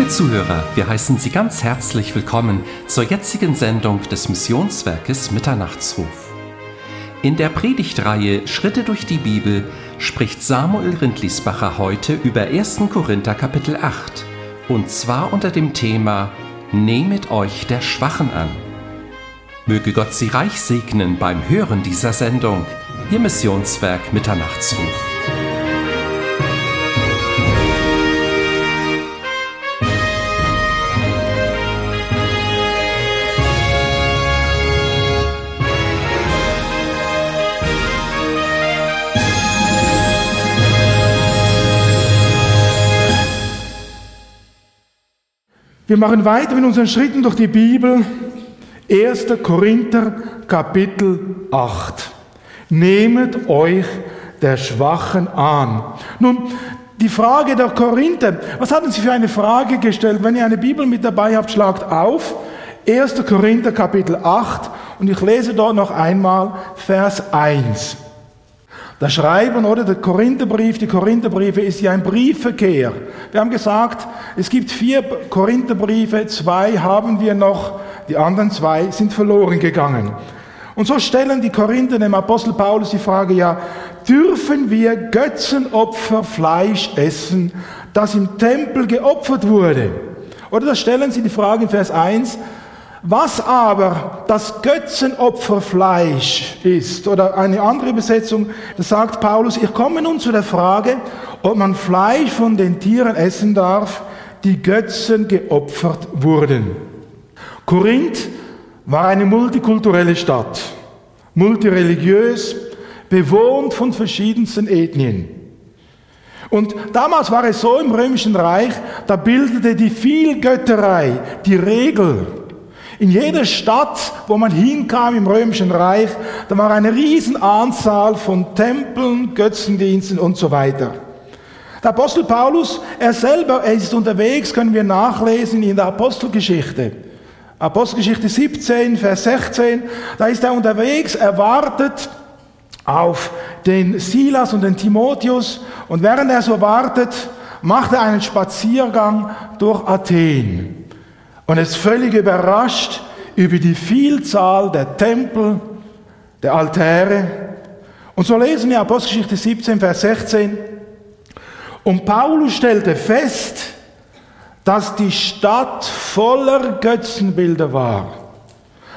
Liebe Zuhörer, wir heißen Sie ganz herzlich willkommen zur jetzigen Sendung des Missionswerkes Mitternachtsruf. In der Predigtreihe Schritte durch die Bibel spricht Samuel Rindlisbacher heute über 1. Korinther Kapitel 8 und zwar unter dem Thema Nehmet euch der Schwachen an. Möge Gott Sie reich segnen beim Hören dieser Sendung, Ihr Missionswerk Mitternachtsruf. Wir machen weiter mit unseren Schritten durch die Bibel. 1. Korinther Kapitel 8. Nehmet euch der Schwachen an. Nun, die Frage der Korinther, was hatten Sie für eine Frage gestellt? Wenn ihr eine Bibel mit dabei habt, schlagt auf. 1. Korinther Kapitel 8 und ich lese dort noch einmal Vers 1. Das Schreiben oder der Korintherbrief, die Korintherbriefe ist ja ein Briefverkehr. Wir haben gesagt, es gibt vier Korintherbriefe, zwei haben wir noch, die anderen zwei sind verloren gegangen. Und so stellen die Korinther dem Apostel Paulus die Frage, ja, dürfen wir Götzenopfer Fleisch essen, das im Tempel geopfert wurde? Oder da stellen sie die Frage in Vers 1, was aber das Götzenopferfleisch ist, oder eine andere Übersetzung, da sagt Paulus, ich komme nun zu der Frage, ob man Fleisch von den Tieren essen darf, die Götzen geopfert wurden. Korinth war eine multikulturelle Stadt, multireligiös, bewohnt von verschiedensten Ethnien. Und damals war es so im römischen Reich, da bildete die Vielgötterei die Regel in jeder Stadt, wo man hinkam im Römischen Reich, da war eine riesen Anzahl von Tempeln, Götzendiensten und so weiter. Der Apostel Paulus, er selber, er ist unterwegs, können wir nachlesen in der Apostelgeschichte. Apostelgeschichte 17, Vers 16, da ist er unterwegs, er wartet auf den Silas und den Timotheus und während er so wartet, macht er einen Spaziergang durch Athen und ist völlig überrascht über die Vielzahl der Tempel, der Altäre. Und so lesen wir Apostelgeschichte 17, Vers 16. Und Paulus stellte fest, dass die Stadt voller Götzenbilder war.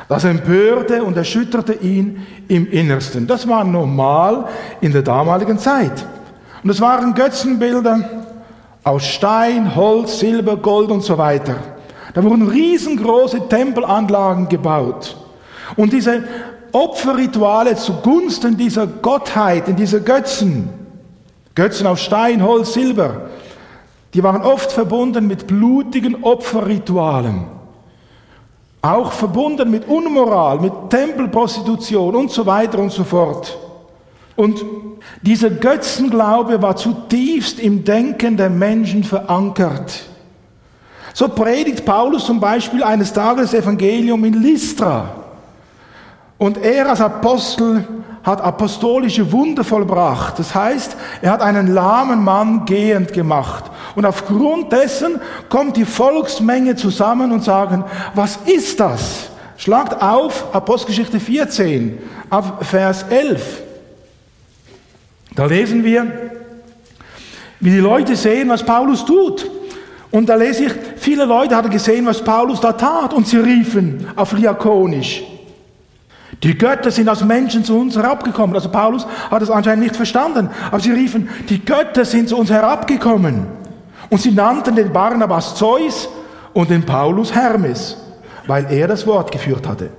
Das empörte und erschütterte ihn im Innersten. Das war normal in der damaligen Zeit. Und es waren Götzenbilder aus Stein, Holz, Silber, Gold und so weiter. Da wurden riesengroße Tempelanlagen gebaut. Und diese Opferrituale zugunsten dieser Gottheiten, dieser Götzen, Götzen aus Stein, Holz, Silber, die waren oft verbunden mit blutigen Opferritualen. Auch verbunden mit Unmoral, mit Tempelprostitution und so weiter und so fort. Und dieser Götzenglaube war zutiefst im Denken der Menschen verankert. So predigt Paulus zum Beispiel eines Tages Evangelium in Lystra. Und er als Apostel hat apostolische Wunder vollbracht. Das heißt, er hat einen lahmen Mann gehend gemacht. Und aufgrund dessen kommt die Volksmenge zusammen und sagen, was ist das? Schlagt auf Apostelgeschichte 14, auf Vers 11. Da lesen wir, wie die Leute sehen, was Paulus tut. Und da lese ich, viele Leute hatten gesehen, was Paulus da tat und sie riefen auf Liakonisch. Die Götter sind als Menschen zu uns herabgekommen. Also Paulus hat es anscheinend nicht verstanden. Aber sie riefen, die Götter sind zu uns herabgekommen. Und sie nannten den Barnabas Zeus und den Paulus Hermes, weil er das Wort geführt hatte.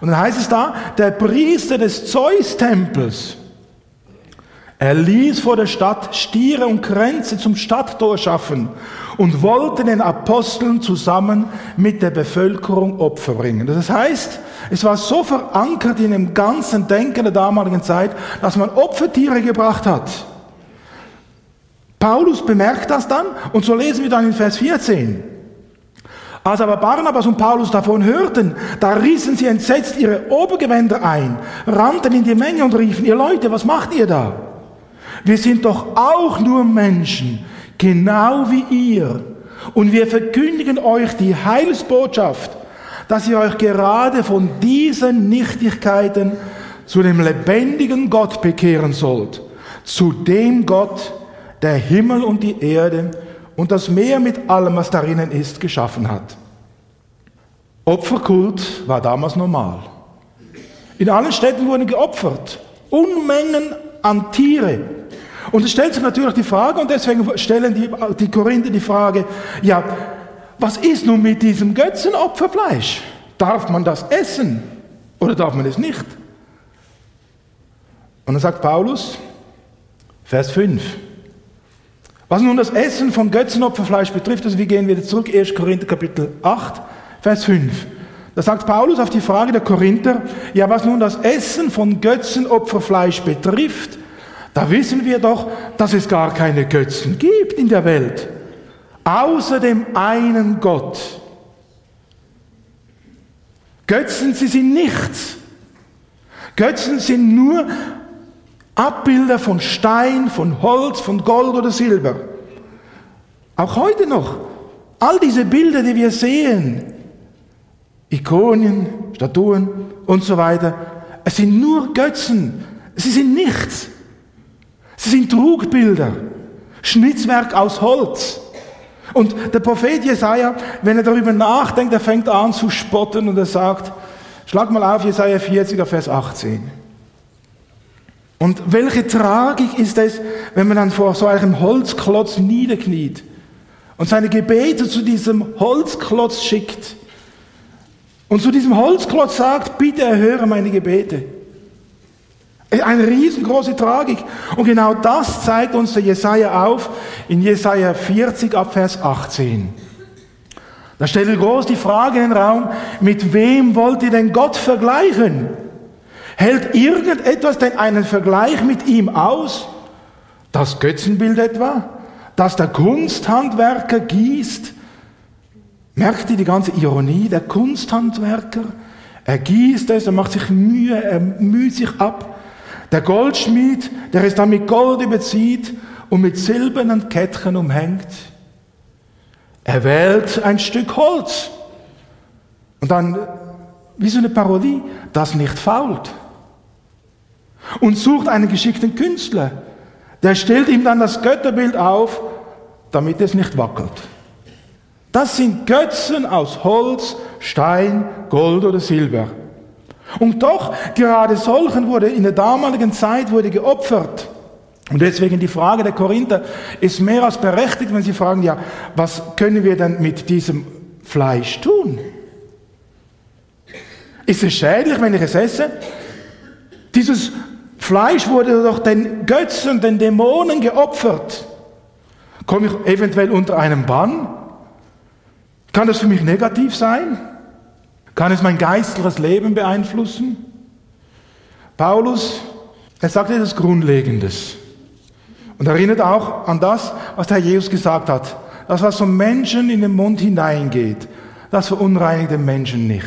Und dann heißt es da, der Priester des Zeus-Tempels, er ließ vor der Stadt Stiere und Kränze zum Stadttor schaffen und wollte den Aposteln zusammen mit der Bevölkerung Opfer bringen. Das heißt, es war so verankert in dem ganzen Denken der damaligen Zeit, dass man Opfertiere gebracht hat. Paulus bemerkt das dann und so lesen wir dann in Vers 14. Als aber Barnabas und Paulus davon hörten, da rissen sie entsetzt ihre Obergewänder ein, rannten in die Menge und riefen, ihr Leute, was macht ihr da? Wir sind doch auch nur Menschen, genau wie ihr. Und wir verkündigen euch die Heilsbotschaft, dass ihr euch gerade von diesen Nichtigkeiten zu dem lebendigen Gott bekehren sollt, zu dem Gott, der Himmel und die Erde und das Meer mit allem, was darinnen ist, geschaffen hat. Opferkult war damals normal. In allen Städten wurden geopfert, Unmengen an Tiere. Und es stellt sich natürlich die Frage, und deswegen stellen die, die Korinther die Frage, ja, was ist nun mit diesem Götzenopferfleisch? Darf man das essen oder darf man es nicht? Und dann sagt Paulus, Vers 5, was nun das Essen von Götzenopferfleisch betrifft, also wir gehen wieder zurück, 1. Korinther Kapitel 8, Vers 5. Da sagt Paulus auf die Frage der Korinther, ja, was nun das Essen von Götzenopferfleisch betrifft, da wissen wir doch, dass es gar keine Götzen gibt in der Welt, außer dem einen Gott. Götzen, sie sind nichts. Götzen sind nur Abbilder von Stein, von Holz, von Gold oder Silber. Auch heute noch. All diese Bilder, die wir sehen, Ikonien, Statuen und so weiter, es sind nur Götzen. Sie sind nichts. Sie sind Trugbilder, Schnitzwerk aus Holz. Und der Prophet Jesaja, wenn er darüber nachdenkt, er fängt an zu spotten und er sagt, schlag mal auf Jesaja 40, Vers 18. Und welche Tragik ist es, wenn man dann vor so einem Holzklotz niederkniet und seine Gebete zu diesem Holzklotz schickt und zu diesem Holzklotz sagt, bitte erhöre meine Gebete. Eine riesengroße Tragik. Und genau das zeigt uns der Jesaja auf in Jesaja 40 ab Vers 18. Da stellt er groß die Frage in den Raum, mit wem wollt ihr denn Gott vergleichen? Hält irgendetwas denn einen Vergleich mit ihm aus? Das Götzenbild etwa? Das der Kunsthandwerker gießt? Merkt ihr die ganze Ironie? Der Kunsthandwerker, er gießt es, er macht sich Mühe, er müht sich ab. Der Goldschmied, der es dann mit Gold überzieht und mit silbernen Kettchen umhängt. Er wählt ein Stück Holz. Und dann, wie so eine Parodie, das nicht fault und sucht einen geschickten Künstler. Der stellt ihm dann das Götterbild auf, damit es nicht wackelt. Das sind Götzen aus Holz, Stein, Gold oder Silber. Und doch, gerade solchen wurde in der damaligen Zeit wurde geopfert. Und deswegen die Frage der Korinther ist mehr als berechtigt, wenn sie fragen, ja, was können wir denn mit diesem Fleisch tun? Ist es schädlich, wenn ich es esse? Dieses Fleisch wurde doch den Götzen, den Dämonen geopfert. Komme ich eventuell unter einem Bann? Kann das für mich negativ sein? Kann es mein geistliches Leben beeinflussen? Paulus, er sagt etwas Grundlegendes und erinnert auch an das, was der Herr Jesus gesagt hat. Das, was vom Menschen in den Mund hineingeht, das verunreinigt den Menschen nicht.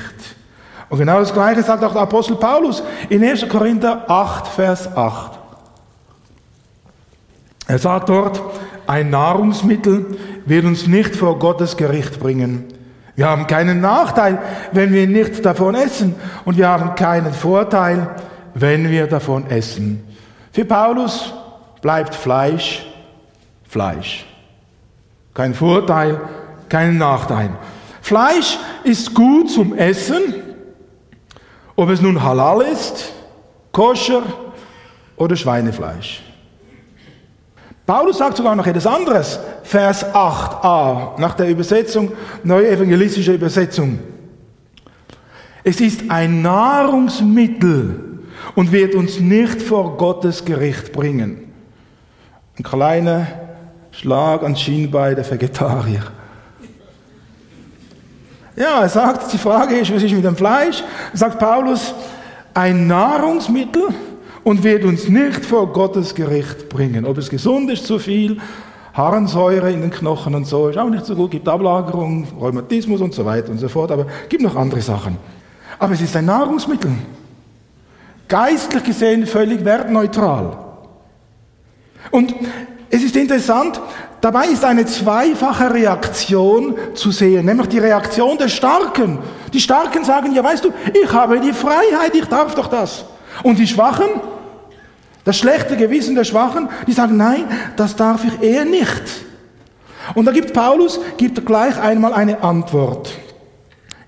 Und genau das Gleiche sagt auch der Apostel Paulus in 1. Korinther 8, Vers 8. Er sagt dort, ein Nahrungsmittel wird uns nicht vor Gottes Gericht bringen. Wir haben keinen Nachteil, wenn wir nicht davon essen. Und wir haben keinen Vorteil, wenn wir davon essen. Für Paulus bleibt Fleisch Fleisch. Kein Vorteil, kein Nachteil. Fleisch ist gut zum Essen, ob es nun halal ist, koscher oder Schweinefleisch. Paulus sagt sogar noch etwas anderes, Vers 8a, nach der Übersetzung, neue evangelistische Übersetzung. Es ist ein Nahrungsmittel und wird uns nicht vor Gottes Gericht bringen. Ein kleiner Schlag ans Schienbein der Vegetarier. Ja, er sagt, die Frage ist, was ist mit dem Fleisch? Sagt Paulus, ein Nahrungsmittel und wird uns nicht vor Gottes Gericht bringen. Ob es gesund ist, zu viel, Harnsäure in den Knochen und so, ist auch nicht so gut, gibt Ablagerung, Rheumatismus und so weiter und so fort, aber gibt noch andere Sachen. Aber es ist ein Nahrungsmittel. Geistlich gesehen völlig wertneutral. Und es ist interessant, dabei ist eine zweifache Reaktion zu sehen, nämlich die Reaktion der Starken. Die Starken sagen, ja weißt du, ich habe die Freiheit, ich darf doch das. Und die Schwachen, das schlechte Gewissen der Schwachen, die sagen, nein, das darf ich eher nicht. Und da gibt Paulus, gibt gleich einmal eine Antwort.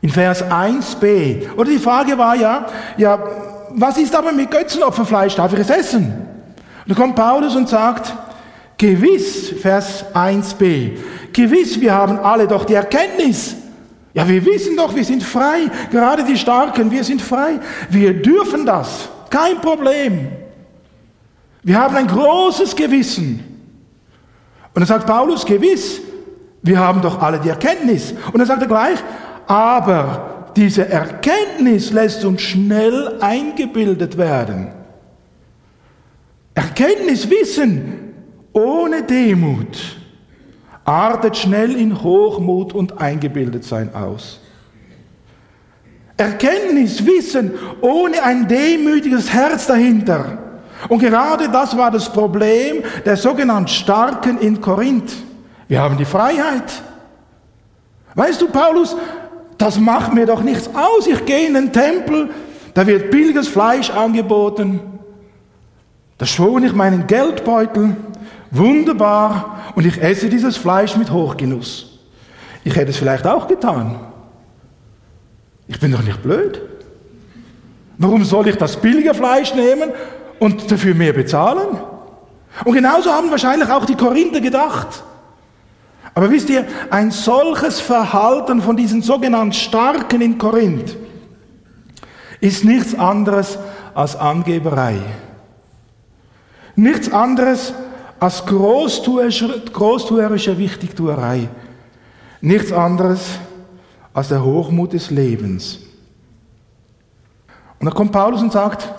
In Vers 1b. Oder die Frage war ja, ja, was ist aber mit Götzenopferfleisch? Darf ich es essen? Und da kommt Paulus und sagt, gewiss, Vers 1b, gewiss, wir haben alle doch die Erkenntnis. Ja, wir wissen doch, wir sind frei. Gerade die Starken, wir sind frei. Wir dürfen das. Kein Problem. Wir haben ein großes Gewissen. Und dann sagt Paulus, gewiss, wir haben doch alle die Erkenntnis. Und dann sagt er gleich, aber diese Erkenntnis lässt uns schnell eingebildet werden. Erkenntnis, Wissen ohne Demut artet schnell in Hochmut und Eingebildetsein aus. Erkenntnis, Wissen ohne ein demütiges Herz dahinter. Und gerade das war das Problem der sogenannten Starken in Korinth. Wir haben die Freiheit. Weißt du, Paulus, das macht mir doch nichts aus. Ich gehe in den Tempel, da wird billiges Fleisch angeboten. Da schone ich meinen Geldbeutel, wunderbar, und ich esse dieses Fleisch mit Hochgenuss. Ich hätte es vielleicht auch getan. Ich bin doch nicht blöd. Warum soll ich das billige Fleisch nehmen und dafür mehr bezahlen? Und genauso haben wahrscheinlich auch die Korinther gedacht. Aber wisst ihr, ein solches Verhalten von diesen sogenannten Starken in Korinth ist nichts anderes als Angeberei. Nichts anderes als großtuerische, Wichtigtuerei. Nichts anderes als der Hochmut des Lebens. Und da kommt Paulus und sagt,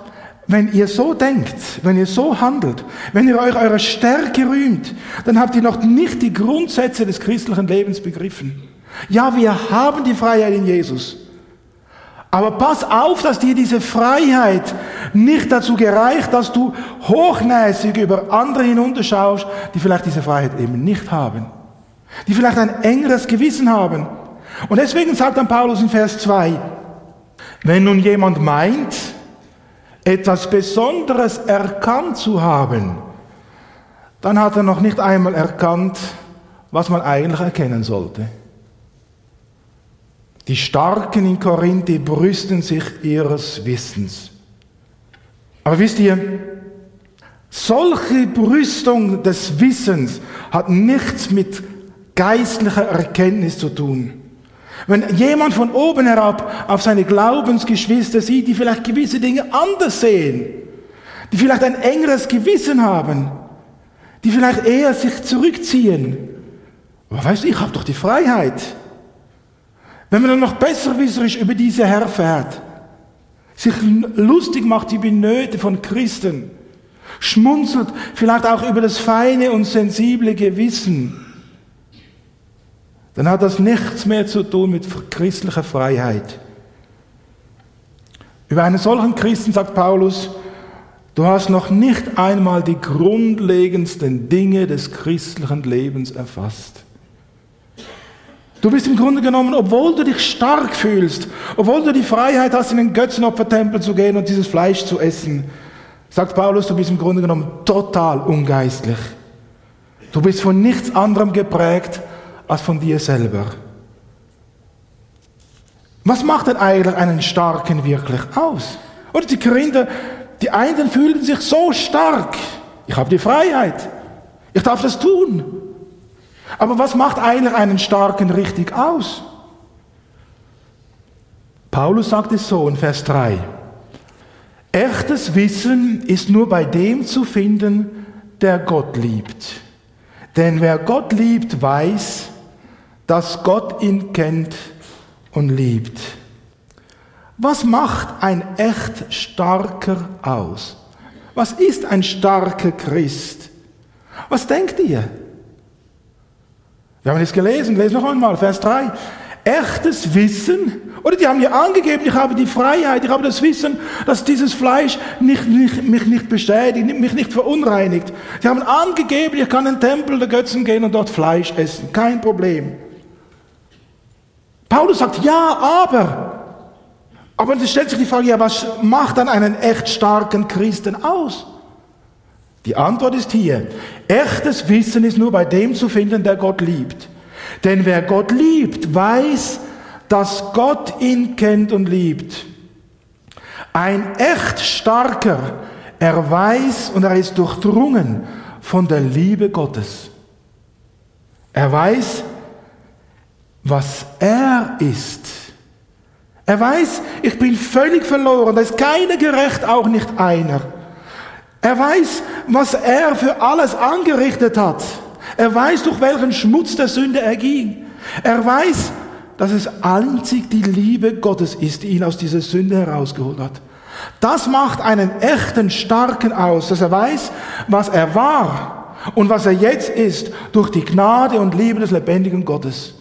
wenn ihr so denkt, wenn ihr so handelt, wenn ihr euch eurer Stärke rühmt, dann habt ihr noch nicht die Grundsätze des christlichen Lebens begriffen. Ja, wir haben die Freiheit in Jesus. Aber pass auf, dass dir diese Freiheit nicht dazu gereicht, dass du hochnäsig über andere hinunterschaust, die vielleicht diese Freiheit eben nicht haben. Die vielleicht ein engeres Gewissen haben. Und deswegen sagt dann Paulus in Vers 2, wenn nun jemand meint, etwas Besonderes erkannt zu haben, dann hat er noch nicht einmal erkannt, was man eigentlich erkennen sollte. Die Starken in Korinth, die brüsten sich ihres Wissens. Aber wisst ihr, solche Brüstung des Wissens hat nichts mit geistlicher Erkenntnis zu tun. Wenn jemand von oben herab auf seine Glaubensgeschwister sieht, die vielleicht gewisse Dinge anders sehen, die vielleicht ein engeres Gewissen haben, die vielleicht eher sich zurückziehen. Aber weißt du, ich habe doch die Freiheit. Wenn man dann noch besserwisserisch über diese herfährt, sich lustig macht über die Nöte von Christen, schmunzelt vielleicht auch über das feine und sensible Gewissen, dann hat das nichts mehr zu tun mit christlicher Freiheit. Über einen solchen Christen sagt Paulus, du hast noch nicht einmal die grundlegendsten Dinge des christlichen Lebens erfasst. Du bist im Grunde genommen, obwohl du dich stark fühlst, obwohl du die Freiheit hast, in den Götzenopfertempel zu gehen und dieses Fleisch zu essen, sagt Paulus, du bist im Grunde genommen total ungeistlich. Du bist von nichts anderem geprägt als von dir selber. Was macht denn eigentlich einen Starken wirklich aus? Oder die Korinther, die einen fühlen sich so stark. Ich habe die Freiheit. Ich darf das tun. Aber was macht eigentlich einen Starken richtig aus? Paulus sagt es so in Vers 3. Echtes Wissen ist nur bei dem zu finden, der Gott liebt. Denn wer Gott liebt, weiß, dass Gott ihn kennt und liebt. Was macht ein echt starker aus? Was ist ein starker Christ? Was denkt ihr? Wir haben es gelesen, lesen noch einmal, Vers 3. Echtes Wissen Oder die haben ja angegeben, ich habe die Freiheit, ich habe das Wissen, dass dieses Fleisch nicht, nicht, mich nicht bestätigt, mich nicht verunreinigt. Die haben angegeben, ich kann in den Tempel der Götzen gehen und dort Fleisch essen. Kein Problem. Paulus sagt, ja, aber. Aber es stellt sich die Frage, ja, was macht dann einen echt starken Christen aus? Die Antwort ist hier, echtes Wissen ist nur bei dem zu finden, der Gott liebt. Denn wer Gott liebt, weiß, dass Gott ihn kennt und liebt. Ein echt starker, er weiß und er ist durchdrungen von der Liebe Gottes. Er weiß, was er ist. Er weiß, ich bin völlig verloren, da ist keiner gerecht, auch nicht einer. Er weiß, was er für alles angerichtet hat. Er weiß, durch welchen Schmutz der Sünde er ging. Er weiß, dass es einzig die Liebe Gottes ist, die ihn aus dieser Sünde herausgeholt hat. Das macht einen echten Starken aus, dass er weiß, was er war und was er jetzt ist durch die Gnade und Liebe des lebendigen Gottes.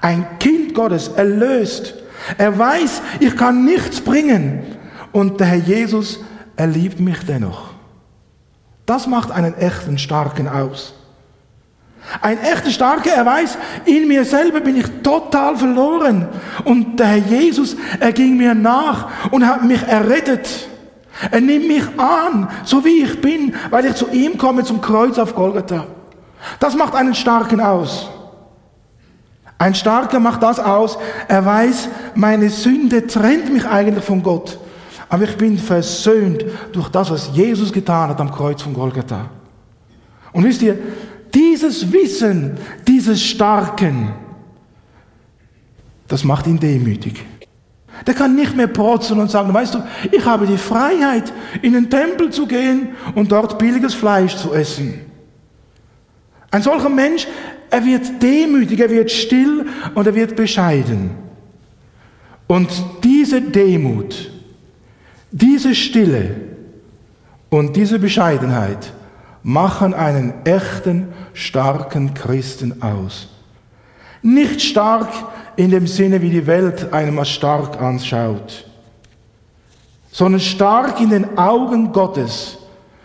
Ein Kind Gottes, erlöst. Er weiß, ich kann nichts bringen und der Herr Jesus, er liebt mich dennoch. Das macht einen echten Starken aus. Ein echter Starker, er weiß, in mir selber bin ich total verloren. Und der Herr Jesus, er ging mir nach und hat mich errettet. Er nimmt mich an, so wie ich bin, weil ich zu ihm komme zum Kreuz auf Golgatha. Das macht einen Starken aus. Ein Starker macht das aus, er weiß, meine Sünde trennt mich eigentlich von Gott. Aber ich bin versöhnt durch das, was Jesus getan hat am Kreuz von Golgatha. Und wisst ihr, dieses Wissen, dieses Starken, das macht ihn demütig. Der kann nicht mehr protzen und sagen, weißt du, ich habe die Freiheit, in den Tempel zu gehen und dort billiges Fleisch zu essen. Ein solcher Mensch, er wird demütig, er wird still und er wird bescheiden. Und diese Demut, diese Stille und diese Bescheidenheit, machen einen echten, starken Christen aus. Nicht stark in dem Sinne, wie die Welt einem als stark anschaut, sondern stark in den Augen Gottes.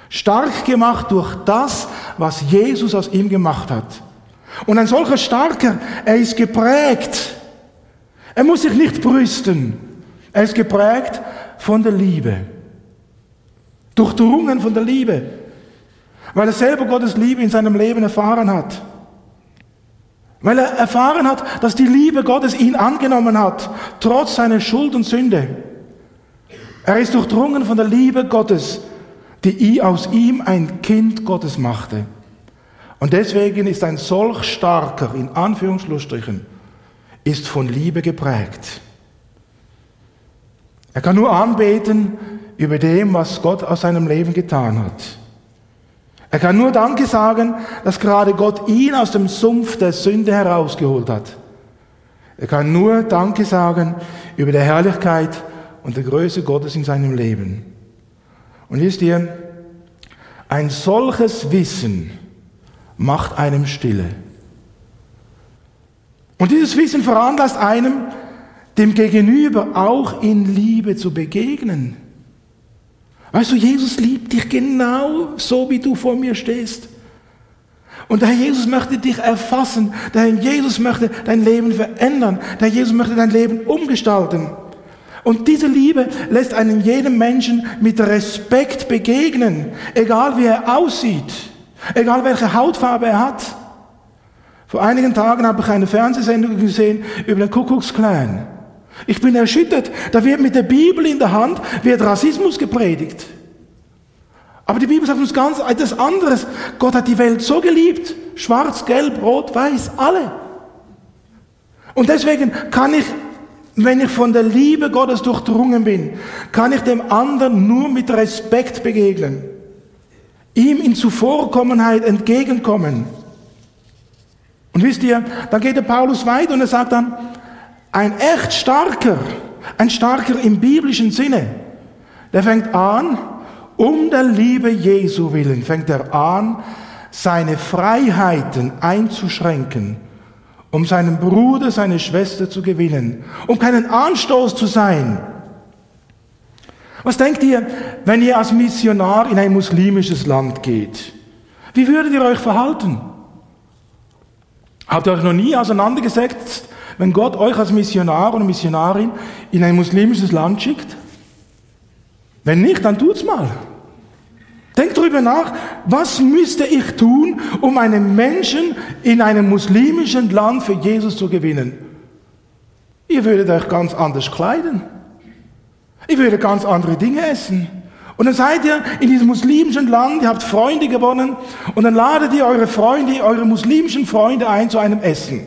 Stark gemacht durch das, was Jesus aus ihm gemacht hat. Und ein solcher Starker, er ist geprägt. Er muss sich nicht brüsten. Er ist geprägt von der Liebe. Durchdrungen von der Liebe weil er selber Gottes Liebe in seinem Leben erfahren hat. Weil er erfahren hat, dass die Liebe Gottes ihn angenommen hat, trotz seiner Schuld und Sünde. Er ist durchdrungen von der Liebe Gottes, die aus ihm ein Kind Gottes machte. Und deswegen ist ein solch starker, in Anführungsschlussstrichen, ist von Liebe geprägt. Er kann nur anbeten über dem, was Gott aus seinem Leben getan hat. Er kann nur Danke sagen, dass gerade Gott ihn aus dem Sumpf der Sünde herausgeholt hat. Er kann nur Danke sagen über die Herrlichkeit und die Größe Gottes in seinem Leben. Und wisst ihr, ein solches Wissen macht einem Stille. Und dieses Wissen veranlasst einem, dem Gegenüber auch in Liebe zu begegnen. Weißt du, Jesus liebt dich genau so, wie du vor mir stehst. Und der Herr Jesus möchte dich erfassen. Der Herr Jesus möchte dein Leben verändern. Der Herr Jesus möchte dein Leben umgestalten. Und diese Liebe lässt einen jedem Menschen mit Respekt begegnen, egal wie er aussieht, egal welche Hautfarbe er hat. Vor einigen Tagen habe ich eine Fernsehsendung gesehen über den Kuckucksklan. Ich bin erschüttert. Da wird mit der Bibel in der Hand, wird Rassismus gepredigt. Aber die Bibel sagt uns ganz etwas anderes. Gott hat die Welt so geliebt. Schwarz, gelb, rot, weiß, alle. Und deswegen kann ich, wenn ich von der Liebe Gottes durchdrungen bin, kann ich dem anderen nur mit Respekt begegnen. Ihm in Zuvorkommenheit entgegenkommen. Und wisst ihr, dann geht der Paulus weiter und er sagt dann, ein echt starker, ein starker im biblischen Sinne, der fängt an, um der Liebe Jesu willen, fängt er an, seine Freiheiten einzuschränken, um seinen Bruder, seine Schwester zu gewinnen, um keinen Anstoß zu sein. Was denkt ihr, wenn ihr als Missionar in ein muslimisches Land geht? Wie würdet ihr euch verhalten? Habt ihr euch noch nie auseinandergesetzt, wenn Gott euch als Missionar oder Missionarin in ein muslimisches Land schickt? Wenn nicht, dann tut's mal. Denkt darüber nach, was müsste ich tun, um einen Menschen in einem muslimischen Land für Jesus zu gewinnen? Ihr würdet euch ganz anders kleiden. Ihr würdet ganz andere Dinge essen. Und dann seid ihr in diesem muslimischen Land, ihr habt Freunde gewonnen und dann ladet ihr eure Freunde, eure muslimischen Freunde ein zu einem Essen.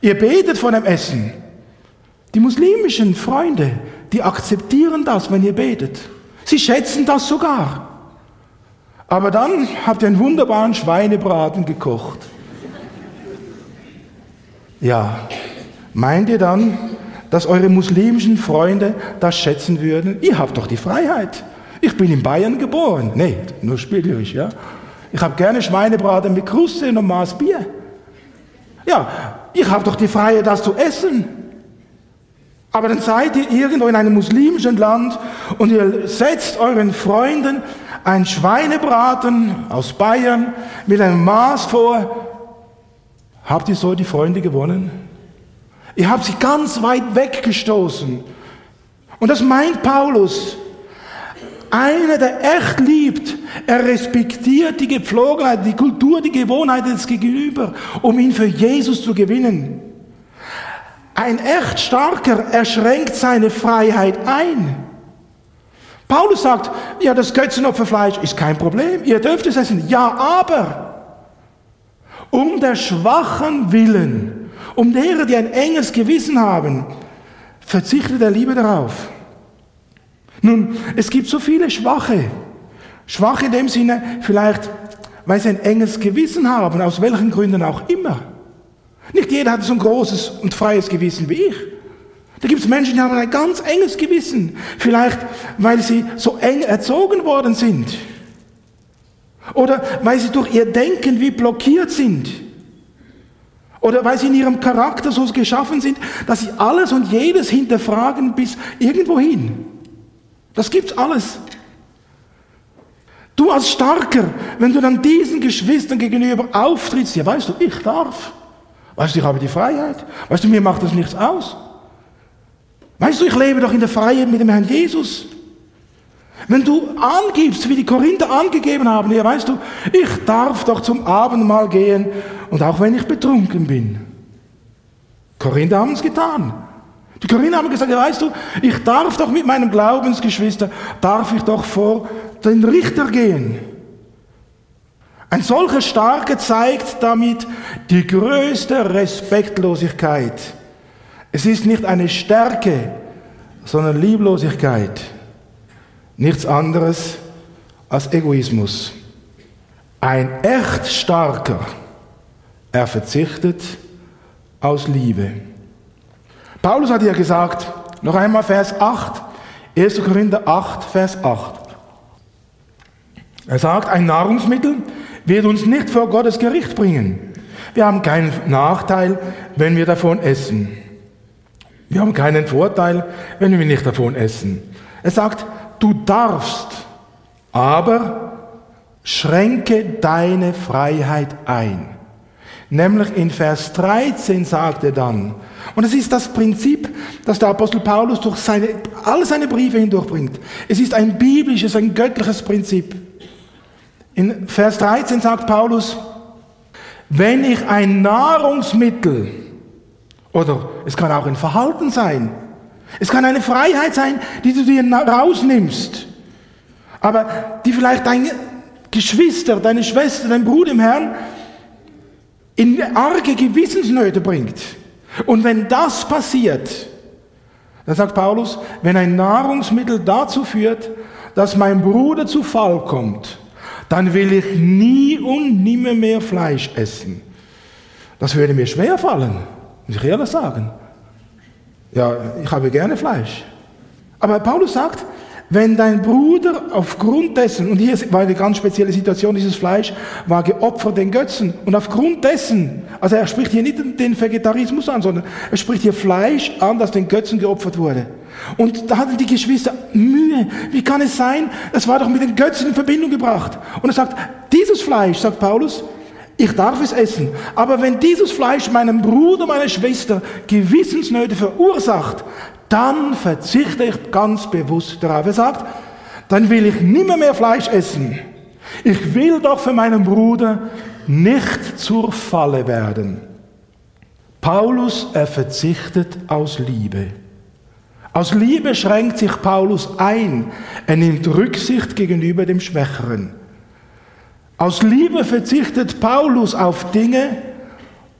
Ihr betet vor dem Essen. Die muslimischen Freunde, die akzeptieren das, wenn ihr betet. Sie schätzen das sogar. Aber dann habt ihr einen wunderbaren Schweinebraten gekocht. Ja, meint ihr dann, dass eure muslimischen Freunde das schätzen würden? Ihr habt doch die Freiheit. Ich bin in Bayern geboren. Nee, nur spielerisch, ja. Ich habe gerne Schweinebraten mit Kruste und Maß Bier. Ja, ich habe doch die Freiheit, das zu essen. Aber dann seid ihr irgendwo in einem muslimischen Land und ihr setzt euren Freunden ein Schweinebraten aus Bayern mit einem Maß vor. Habt ihr so die Freunde gewonnen? Ihr habt sie ganz weit weggestoßen. Und das meint Paulus. Einer, der echt liebt, er respektiert die Gepflogenheit, die Kultur, die Gewohnheit des Gegenüber, um ihn für Jesus zu gewinnen. Ein echt starker, er schränkt seine Freiheit ein. Paulus sagt, ja, das Götzenopferfleisch ist kein Problem, ihr dürft es essen. Ja, aber um der Schwachen willen, um derer, die ein enges Gewissen haben, verzichtet er lieber darauf. Nun, es gibt so viele Schwache. Schwache in dem Sinne, vielleicht, weil sie ein enges Gewissen haben, aus welchen Gründen auch immer. Nicht jeder hat so ein großes und freies Gewissen wie ich. Da gibt es Menschen, die haben ein ganz enges Gewissen. Vielleicht, weil sie so eng erzogen worden sind. Oder weil sie durch ihr Denken wie blockiert sind. Oder weil sie in ihrem Charakter so geschaffen sind, dass sie alles und jedes hinterfragen bis irgendwo hin. Das gibt's alles. Du als Starker, wenn du dann diesen Geschwistern gegenüber auftrittst, ja weißt du, ich darf. Weißt du, ich habe die Freiheit. Weißt du, mir macht das nichts aus. Weißt du, ich lebe doch in der Freiheit mit dem Herrn Jesus. Wenn du angibst, wie die Korinther angegeben haben, ja, weißt du, ich darf doch zum Abendmahl gehen und auch wenn ich betrunken bin. Korinther haben es getan. Die Korinther haben gesagt, ja, weißt du, ich darf doch mit meinem Glaubensgeschwister, darf ich doch vor den Richter gehen. Ein solcher Starke zeigt damit die größte Respektlosigkeit es ist nicht eine Stärke, sondern Lieblosigkeit. Nichts anderes als Egoismus. Ein echt starker, er verzichtet aus Liebe. Paulus hat ja gesagt, noch einmal Vers 8, 1. Korinther 8, Vers 8. Er sagt, ein Nahrungsmittel wird uns nicht vor Gottes Gericht bringen. Wir haben keinen Nachteil, wenn wir davon essen. Wir haben keinen Vorteil, wenn wir nicht davon essen. Er sagt, du darfst, aber schränke deine Freiheit ein. Nämlich in Vers 13 sagt er dann, und es ist das Prinzip, das der Apostel Paulus durch seine, alle seine Briefe hindurchbringt. Es ist ein biblisches, ein göttliches Prinzip. In Vers 13 sagt Paulus, wenn ich ein Nahrungsmittel oder es kann auch ein Verhalten sein. Es kann eine Freiheit sein, die du dir rausnimmst. Aber die vielleicht deine Geschwister, deine Schwester, dein Bruder im Herrn in arge Gewissensnöte bringt. Und wenn das passiert, dann sagt Paulus, wenn ein Nahrungsmittel dazu führt, dass mein Bruder zu Fall kommt, dann will ich nie und nimmer mehr Fleisch essen. Das würde mir schwer fallen. Muss ich ehrlich sagen. Ja, ich habe gerne Fleisch. Aber Paulus sagt, wenn dein Bruder aufgrund dessen, und hier war eine ganz spezielle Situation, dieses Fleisch war geopfert den Götzen, und aufgrund dessen, also er spricht hier nicht den Vegetarismus an, sondern er spricht hier Fleisch an, das den Götzen geopfert wurde. Und da hatten die Geschwister Mühe. Wie kann es sein? Das war doch mit den Götzen in Verbindung gebracht. Und er sagt, dieses Fleisch, sagt Paulus, ich darf es essen. Aber wenn dieses Fleisch meinem Bruder, meiner Schwester Gewissensnöte verursacht, dann verzichte ich ganz bewusst darauf. Er sagt, dann will ich nimmer mehr Fleisch essen. Ich will doch für meinen Bruder nicht zur Falle werden. Paulus, er verzichtet aus Liebe. Aus Liebe schränkt sich Paulus ein. Er nimmt Rücksicht gegenüber dem Schwächeren. Aus Liebe verzichtet Paulus auf Dinge,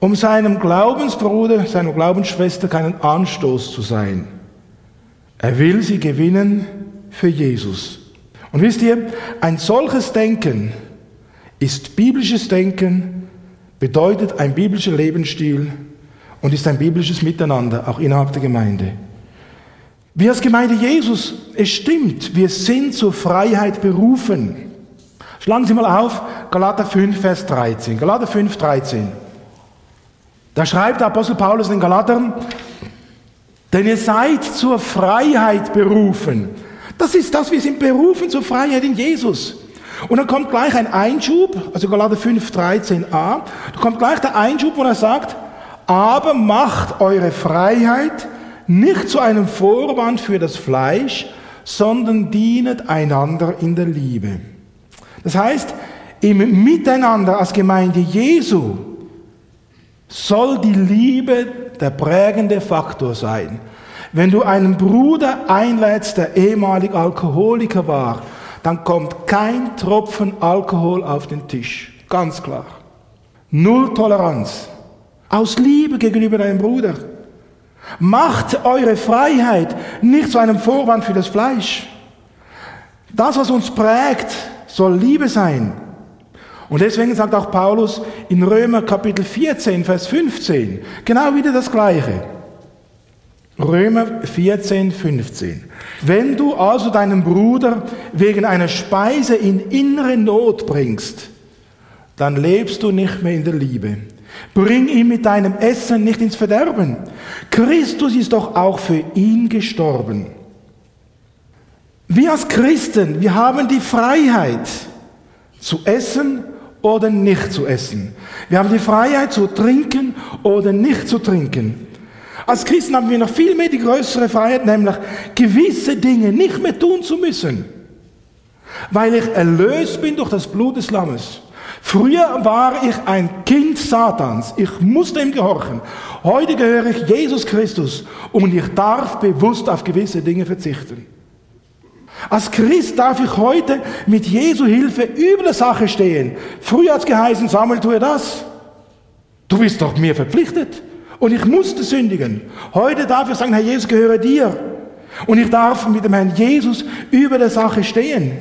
um seinem Glaubensbruder, seiner Glaubensschwester keinen Anstoß zu sein. Er will sie gewinnen für Jesus. Und wisst ihr, ein solches Denken ist biblisches Denken, bedeutet ein biblischer Lebensstil und ist ein biblisches Miteinander, auch innerhalb der Gemeinde. Wir als Gemeinde Jesus, es stimmt, wir sind zur Freiheit berufen. Schlagen Sie mal auf, Galater 5, Vers 13. Galater 5, 13. Da schreibt der Apostel Paulus den Galatern, denn ihr seid zur Freiheit berufen. Das ist das, wir sind berufen zur Freiheit in Jesus. Und dann kommt gleich ein Einschub, also Galater 5, 13a, da kommt gleich der Einschub, wo er sagt, aber macht eure Freiheit nicht zu einem Vorwand für das Fleisch, sondern dienet einander in der Liebe. Das heißt, im Miteinander als Gemeinde Jesu soll die Liebe der prägende Faktor sein. Wenn du einen Bruder einlädst, der ehemalig Alkoholiker war, dann kommt kein Tropfen Alkohol auf den Tisch. Ganz klar. Null Toleranz. Aus Liebe gegenüber deinem Bruder. Macht eure Freiheit nicht zu einem Vorwand für das Fleisch. Das, was uns prägt, soll Liebe sein. Und deswegen sagt auch Paulus in Römer Kapitel 14, Vers 15, genau wieder das Gleiche. Römer 14, 15. Wenn du also deinen Bruder wegen einer Speise in innere Not bringst, dann lebst du nicht mehr in der Liebe. Bring ihn mit deinem Essen nicht ins Verderben. Christus ist doch auch für ihn gestorben. Wir als Christen, wir haben die Freiheit zu essen oder nicht zu essen. Wir haben die Freiheit zu trinken oder nicht zu trinken. Als Christen haben wir noch viel mehr die größere Freiheit, nämlich gewisse Dinge nicht mehr tun zu müssen, weil ich erlöst bin durch das Blut des Lammes. Früher war ich ein Kind Satans. Ich musste ihm gehorchen. Heute gehöre ich Jesus Christus und ich darf bewusst auf gewisse Dinge verzichten. Als Christ darf ich heute mit Jesu Hilfe über der Sache stehen. Früher hat es geheißen, Samuel, tue das. Du bist doch mir verpflichtet. Und ich musste sündigen. Heute darf ich sagen, Herr Jesus, gehöre dir. Und ich darf mit dem Herrn Jesus über der Sache stehen.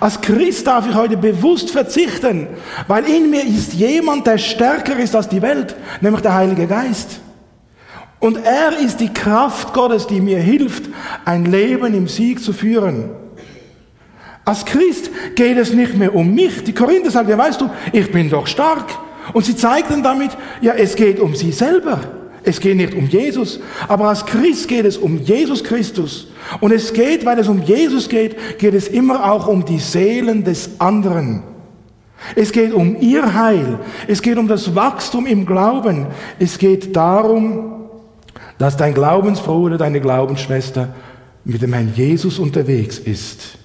Als Christ darf ich heute bewusst verzichten, weil in mir ist jemand, der stärker ist als die Welt, nämlich der Heilige Geist. Und er ist die Kraft Gottes, die mir hilft, ein Leben im Sieg zu führen. Als Christ geht es nicht mehr um mich. Die Korinther sagen, ja weißt du, ich bin doch stark. Und sie zeigten damit, ja es geht um sie selber. Es geht nicht um Jesus, aber als Christ geht es um Jesus Christus. Und es geht, weil es um Jesus geht, geht es immer auch um die Seelen des anderen. Es geht um ihr Heil. Es geht um das Wachstum im Glauben. Es geht darum, dass dein Glaubensbruder, deine Glaubensschwester mit dem Herrn Jesus unterwegs ist.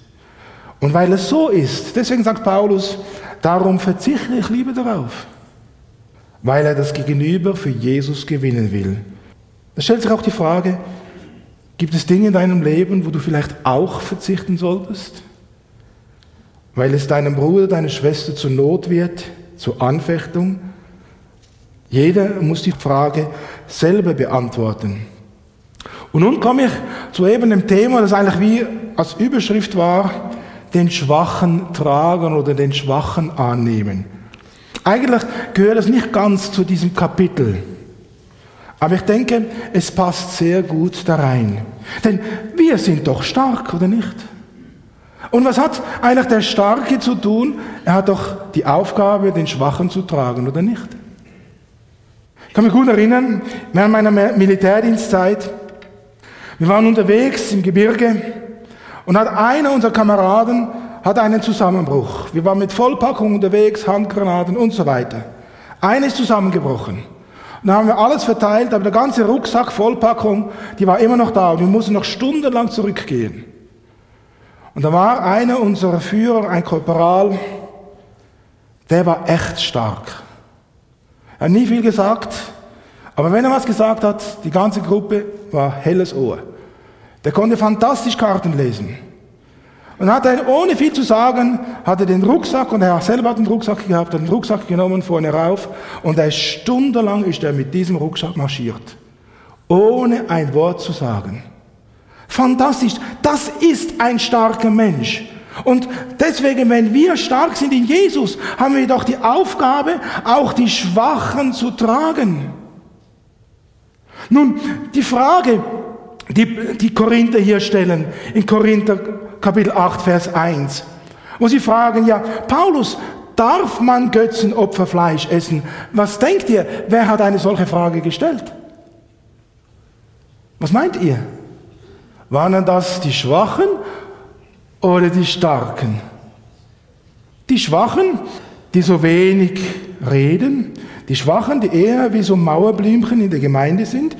Und weil es so ist, deswegen sagt Paulus, darum verzichte ich lieber darauf weil er das Gegenüber für Jesus gewinnen will. Da stellt sich auch die Frage, gibt es Dinge in deinem Leben, wo du vielleicht auch verzichten solltest? Weil es deinem Bruder, deiner Schwester zur Not wird, zur Anfechtung? Jeder muss die Frage selber beantworten. Und nun komme ich zu eben dem Thema, das eigentlich wie als Überschrift war, den Schwachen tragen oder den Schwachen annehmen. Eigentlich gehört es nicht ganz zu diesem Kapitel. Aber ich denke, es passt sehr gut da rein. Denn wir sind doch stark, oder nicht? Und was hat eigentlich der Starke zu tun? Er hat doch die Aufgabe, den Schwachen zu tragen, oder nicht? Ich kann mich gut erinnern, während meiner Militärdienstzeit, wir waren unterwegs im Gebirge und hat einer unserer Kameraden hat einen Zusammenbruch. Wir waren mit Vollpackung unterwegs, Handgranaten und so weiter. Einer ist zusammengebrochen. Und dann haben wir alles verteilt, aber der ganze Rucksack, Vollpackung, die war immer noch da und wir mussten noch stundenlang zurückgehen. Und da war einer unserer Führer, ein Korporal, der war echt stark. Er hat nie viel gesagt, aber wenn er was gesagt hat, die ganze Gruppe war helles Ohr. Der konnte fantastisch Karten lesen. Und hat er, ohne viel zu sagen, hat er den Rucksack, und er selber hat den Rucksack gehabt, hat den Rucksack genommen, vorne rauf, und er stundenlang ist er mit diesem Rucksack marschiert. Ohne ein Wort zu sagen. Fantastisch. Das ist ein starker Mensch. Und deswegen, wenn wir stark sind in Jesus, haben wir doch die Aufgabe, auch die Schwachen zu tragen. Nun, die Frage, die die Korinther hier stellen, in Korinther Kapitel 8, Vers 1, wo sie fragen, ja, Paulus, darf man Götzenopferfleisch essen? Was denkt ihr, wer hat eine solche Frage gestellt? Was meint ihr? Waren das die Schwachen oder die Starken? Die Schwachen, die so wenig reden, die Schwachen, die eher wie so Mauerblümchen in der Gemeinde sind,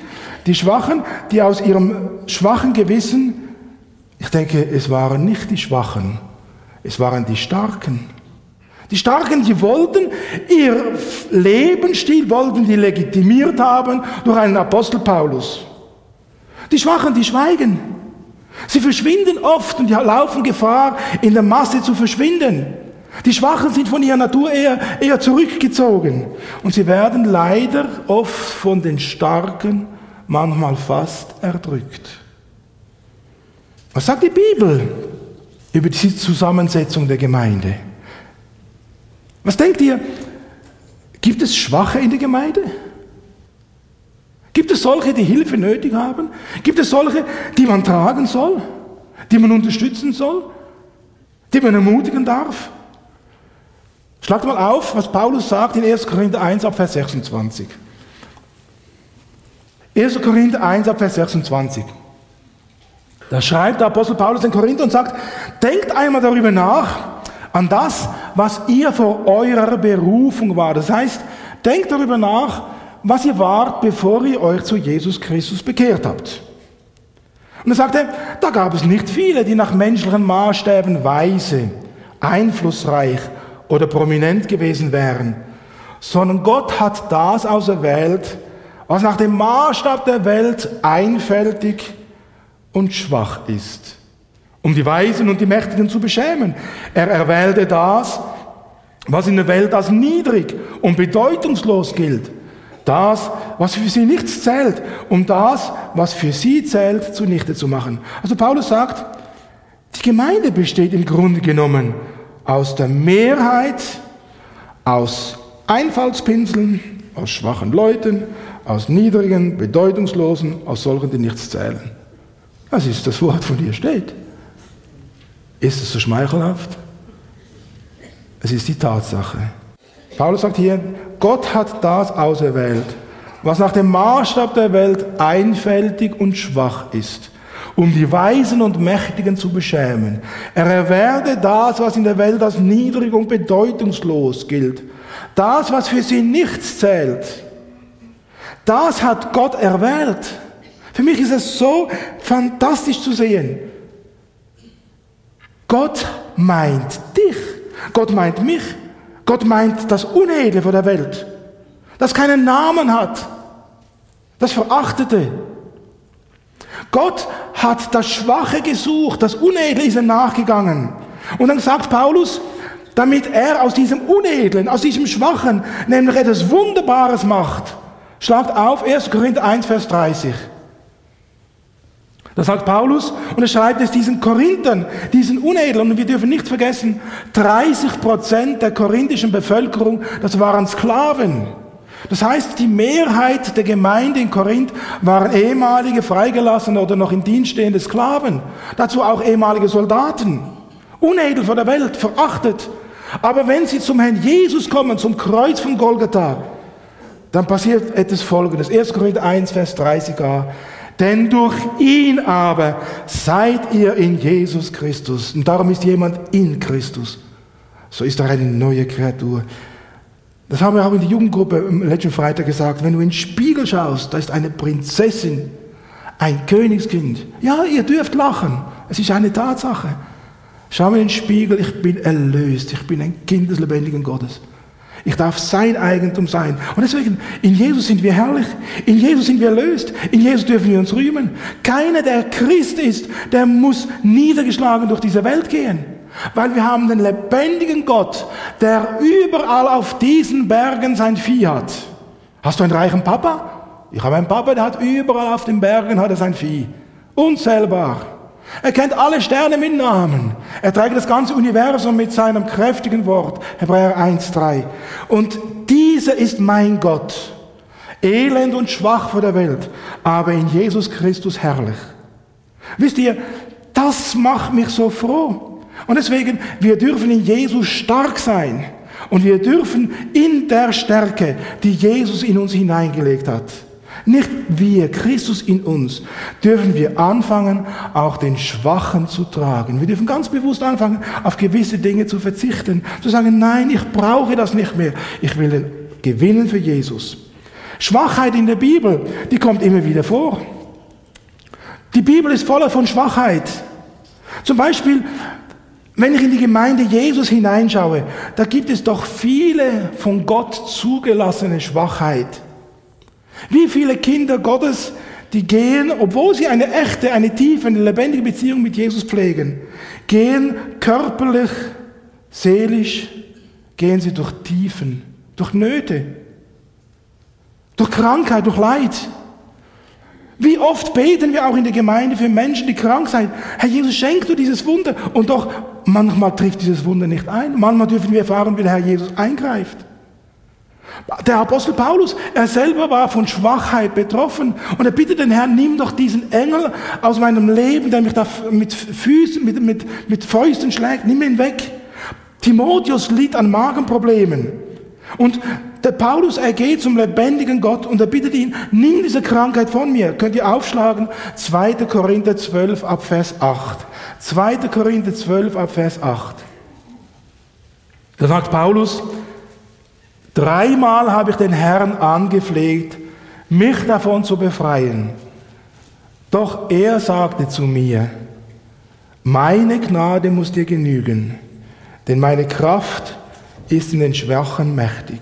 die Schwachen, die aus ihrem schwachen Gewissen, ich denke, es waren nicht die Schwachen, es waren die Starken. Die Starken, die wollten ihr Lebensstil, wollten die legitimiert haben durch einen Apostel Paulus. Die Schwachen, die schweigen. Sie verschwinden oft und die laufen Gefahr, in der Masse zu verschwinden. Die Schwachen sind von ihrer Natur eher, eher zurückgezogen. Und sie werden leider oft von den Starken manchmal fast erdrückt. Was sagt die Bibel über diese Zusammensetzung der Gemeinde? Was denkt ihr? Gibt es Schwache in der Gemeinde? Gibt es solche, die Hilfe nötig haben? Gibt es solche, die man tragen soll? Die man unterstützen soll? Die man ermutigen darf? Schlagt mal auf, was Paulus sagt in 1. Korinther 1 ab Vers 26. 1. Korinther 1 ab Vers 26. Da schreibt der Apostel Paulus in Korinther und sagt, denkt einmal darüber nach, an das, was ihr vor eurer Berufung war. Das heißt, denkt darüber nach, was ihr wart, bevor ihr euch zu Jesus Christus bekehrt habt. Und er sagte, da gab es nicht viele, die nach menschlichen Maßstäben weise, einflussreich oder prominent gewesen wären, sondern Gott hat das auserwählt, was nach dem Maßstab der Welt einfältig und schwach ist, um die Weisen und die Mächtigen zu beschämen. Er erwählte das, was in der Welt als niedrig und bedeutungslos gilt, das, was für sie nichts zählt, um das, was für sie zählt, zunichte zu machen. Also Paulus sagt, die Gemeinde besteht im Grunde genommen aus der Mehrheit, aus Einfallspinseln, aus schwachen Leuten, aus niedrigen, bedeutungslosen, aus solchen, die nichts zählen. Das ist das Wort, von dir steht. Ist es so schmeichelhaft? Es ist die Tatsache. Paulus sagt hier, Gott hat das auserwählt, was nach dem Maßstab der Welt einfältig und schwach ist, um die Weisen und Mächtigen zu beschämen. Er erwählte das, was in der Welt als niedrig und bedeutungslos gilt. Das, was für sie nichts zählt. Das hat Gott erwählt. Für mich ist es so fantastisch zu sehen. Gott meint dich. Gott meint mich. Gott meint das Unedle von der Welt, das keinen Namen hat, das Verachtete. Gott hat das Schwache gesucht, das Unedle ist er nachgegangen. Und dann sagt Paulus, damit er aus diesem Unedlen, aus diesem Schwachen, nämlich etwas Wunderbares macht. Schlagt auf 1. Korinther 1, Vers 30. Das sagt Paulus und er schreibt es diesen Korinthern, diesen Unedlen. Und wir dürfen nicht vergessen, 30 Prozent der korinthischen Bevölkerung, das waren Sklaven. Das heißt, die Mehrheit der Gemeinde in Korinth waren ehemalige freigelassene oder noch in Dienst stehende Sklaven. Dazu auch ehemalige Soldaten. Unedel vor der Welt, verachtet. Aber wenn sie zum Herrn Jesus kommen, zum Kreuz von Golgatha, dann passiert etwas Folgendes. 1. Korinther 1, Vers 30a. Denn durch ihn aber seid ihr in Jesus Christus. Und darum ist jemand in Christus. So ist er eine neue Kreatur. Das haben wir auch in der Jugendgruppe am letzten Freitag gesagt. Wenn du in den Spiegel schaust, da ist eine Prinzessin, ein Königskind. Ja, ihr dürft lachen. Es ist eine Tatsache. Schau mir in den Spiegel, ich bin erlöst. Ich bin ein Kind des lebendigen Gottes. Ich darf sein Eigentum sein. Und deswegen, in Jesus sind wir herrlich. In Jesus sind wir erlöst. In Jesus dürfen wir uns rühmen. Keiner, der Christ ist, der muss niedergeschlagen durch diese Welt gehen. Weil wir haben den lebendigen Gott, der überall auf diesen Bergen sein Vieh hat. Hast du einen reichen Papa? Ich habe einen Papa, der hat überall auf den Bergen hat er sein Vieh. Unzählbar. Er kennt alle Sterne mit Namen. Er trägt das ganze Universum mit seinem kräftigen Wort. Hebräer 1,3. Und dieser ist mein Gott. Elend und schwach vor der Welt, aber in Jesus Christus herrlich. Wisst ihr, das macht mich so froh. Und deswegen, wir dürfen in Jesus stark sein. Und wir dürfen in der Stärke, die Jesus in uns hineingelegt hat, nicht wir, Christus in uns, dürfen wir anfangen, auch den Schwachen zu tragen. Wir dürfen ganz bewusst anfangen, auf gewisse Dinge zu verzichten. Zu sagen, nein, ich brauche das nicht mehr. Ich will den gewinnen für Jesus. Schwachheit in der Bibel, die kommt immer wieder vor. Die Bibel ist voller von Schwachheit. Zum Beispiel wenn ich in die Gemeinde Jesus hineinschaue, da gibt es doch viele von Gott zugelassene Schwachheit. Wie viele Kinder Gottes, die gehen, obwohl sie eine echte, eine tiefe, eine lebendige Beziehung mit Jesus pflegen, gehen körperlich, seelisch, gehen sie durch Tiefen, durch Nöte, durch Krankheit, durch Leid. Wie oft beten wir auch in der Gemeinde für Menschen, die krank sind. Herr Jesus, schenk du dieses Wunder. Und doch, manchmal trifft dieses Wunder nicht ein. Manchmal dürfen wir erfahren, wie der Herr Jesus eingreift. Der Apostel Paulus, er selber war von Schwachheit betroffen und er bittet den Herrn, nimm doch diesen Engel aus meinem Leben, der mich da mit Füßen, mit, mit, mit Fäusten schlägt, nimm ihn weg. Timotheus litt an Magenproblemen. Und der Paulus, er geht zum lebendigen Gott und er bittet ihn, nimm diese Krankheit von mir. Könnt ihr aufschlagen? 2. Korinther 12 ab Vers 8. 2. Korinther 12 ab Vers 8. Da sagt Paulus, dreimal habe ich den Herrn angefleht, mich davon zu befreien. Doch er sagte zu mir, meine Gnade muss dir genügen, denn meine Kraft ist in den Schwachen mächtig.